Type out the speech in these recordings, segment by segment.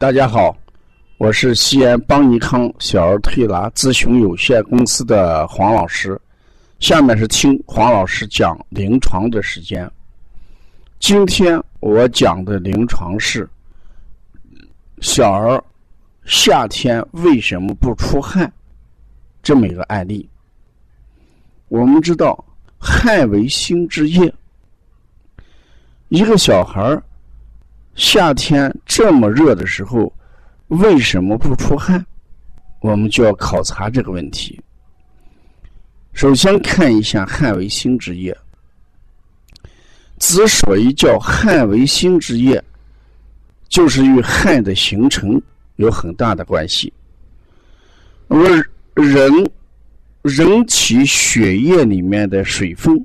大家好，我是西安邦尼康小儿推拿咨询有限公司的黄老师。下面是听黄老师讲临床的时间。今天我讲的临床是小儿夏天为什么不出汗这么一个案例。我们知道汗为心之液，一个小孩儿。夏天这么热的时候，为什么不出汗？我们就要考察这个问题。首先看一下汗为心之液。之所以叫汗为心之液，就是与汗的形成有很大的关系。那么人人体血液里面的水分，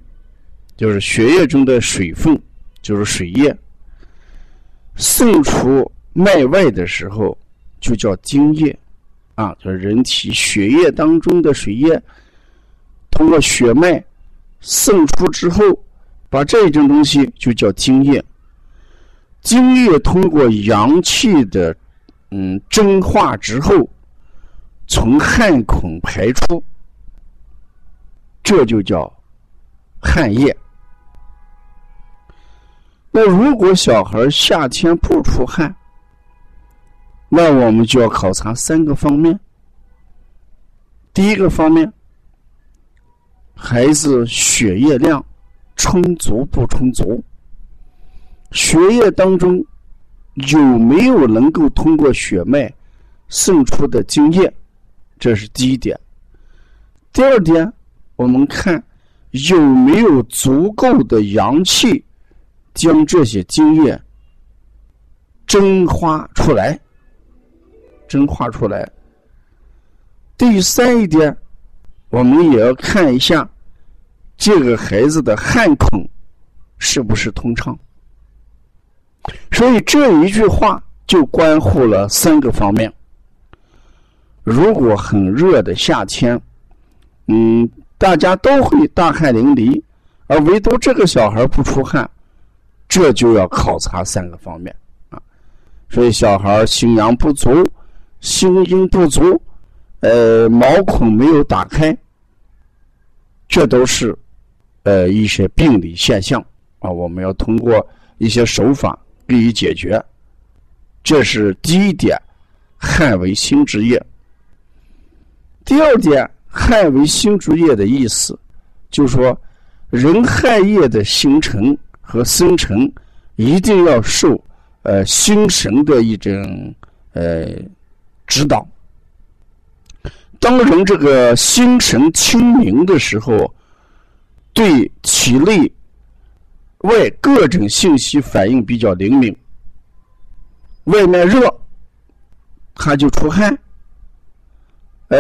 就是血液中的水分，就是水液。渗出脉外的时候，就叫津液，啊，就是人体血液当中的水液，通过血脉渗出之后，把这种东西就叫津液。津液通过阳气的嗯蒸化之后，从汗孔排出，这就叫汗液。那如果小孩夏天不出汗，那我们就要考察三个方面。第一个方面，孩子血液量充足不充足？血液当中有没有能够通过血脉渗出的精液？这是第一点。第二点，我们看有没有足够的阳气。将这些精液蒸发出来，蒸发出来。第三一点，我们也要看一下这个孩子的汗孔是不是通畅。所以这一句话就关乎了三个方面。如果很热的夏天，嗯，大家都会大汗淋漓，而唯独这个小孩不出汗。这就要考察三个方面啊，所以小孩心阳不足、心阴不足，呃，毛孔没有打开，这都是呃一些病理现象啊。我们要通过一些手法予以解决。这是第一点，汗为心之液。第二点，汗为心之液的意思，就是说人汗液的形成。和生辰一定要受呃心神的一种呃指导。当人这个心神清明的时候，对体内外各种信息反应比较灵敏。外面热，他就出汗；呃，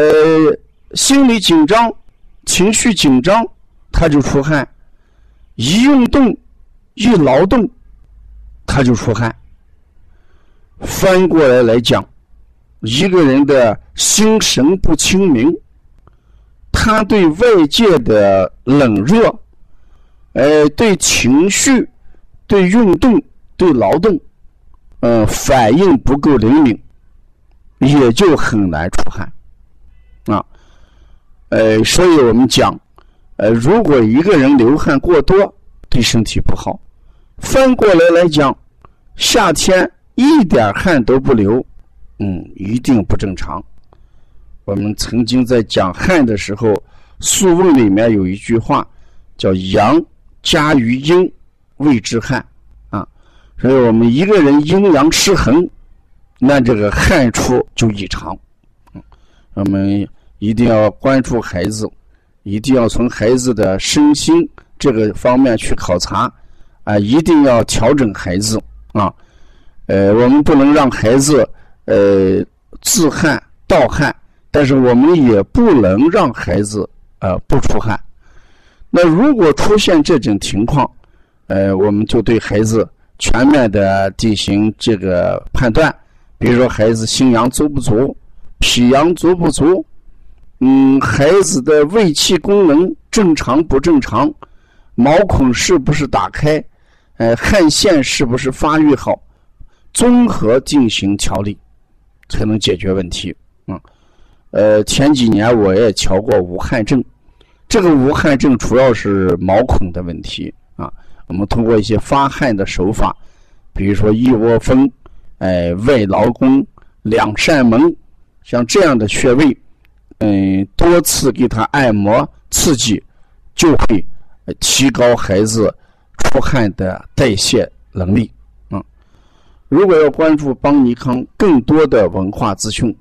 心理紧张、情绪紧张，他就出汗。一运动。一劳动，他就出汗。翻过来来讲，一个人的心神不清明，他对外界的冷热，呃，对情绪、对运动、对劳动，嗯，反应不够灵敏，也就很难出汗。啊，呃，所以我们讲，呃，如果一个人流汗过多，对身体不好。翻过来来讲，夏天一点汗都不流，嗯，一定不正常。我们曾经在讲汗的时候，《素问》里面有一句话，叫“阳加于阴，谓之汗”。啊，所以我们一个人阴阳失衡，那这个汗出就异常。我们一定要关注孩子，一定要从孩子的身心这个方面去考察。啊，一定要调整孩子啊！呃，我们不能让孩子呃自汗盗汗，但是我们也不能让孩子呃不出汗。那如果出现这种情况，呃，我们就对孩子全面的进行这个判断，比如说孩子心阳足不足，脾阳足不足，嗯，孩子的胃气功能正常不正常，毛孔是不是打开？呃，汗腺是不是发育好？综合进行调理才能解决问题。嗯，呃，前几年我也瞧过无汗症，这个无汗症主要是毛孔的问题啊。我们通过一些发汗的手法，比如说一窝蜂、哎外劳宫、两扇门，像这样的穴位，嗯，多次给他按摩刺激，就会提高孩子出汗的代谢能力。嗯，如果要关注邦尼康更多的文化资讯，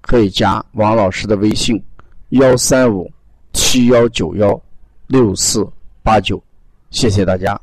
可以加王老师的微信：幺三五七幺九幺六四八九。谢谢大家。